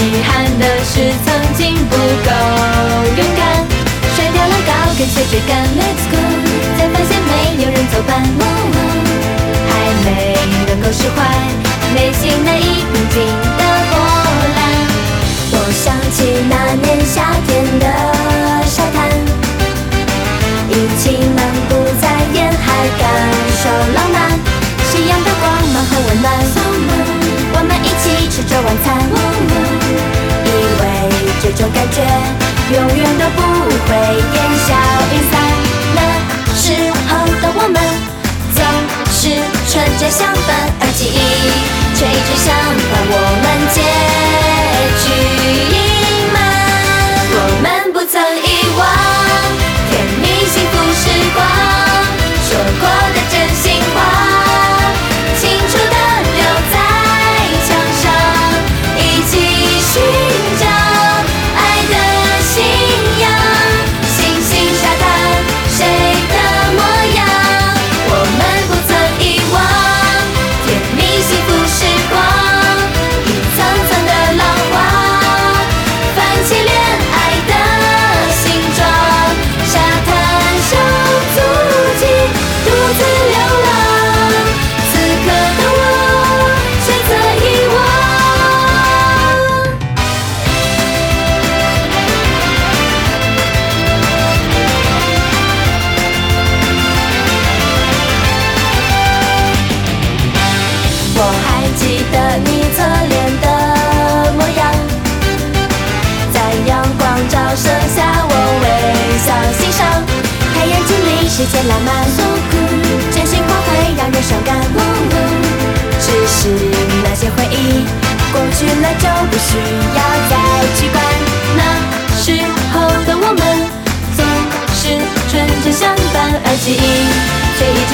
遗憾的是曾经不够勇敢。甩掉了高跟鞋追赶 let's go 才发现没有人作伴这种感觉永远都不会烟消云散。那时候的我们总是纯真相伴，而记忆却一直想把我们结局隐瞒。我们不曾遗忘甜蜜幸福时光，说过的真心话，清楚的留在墙上，一起寻世间浪漫，真心话会让人伤感。只是那些回忆过去了就不需要再去管。那时候的我们总是纯真相伴，而记忆却一直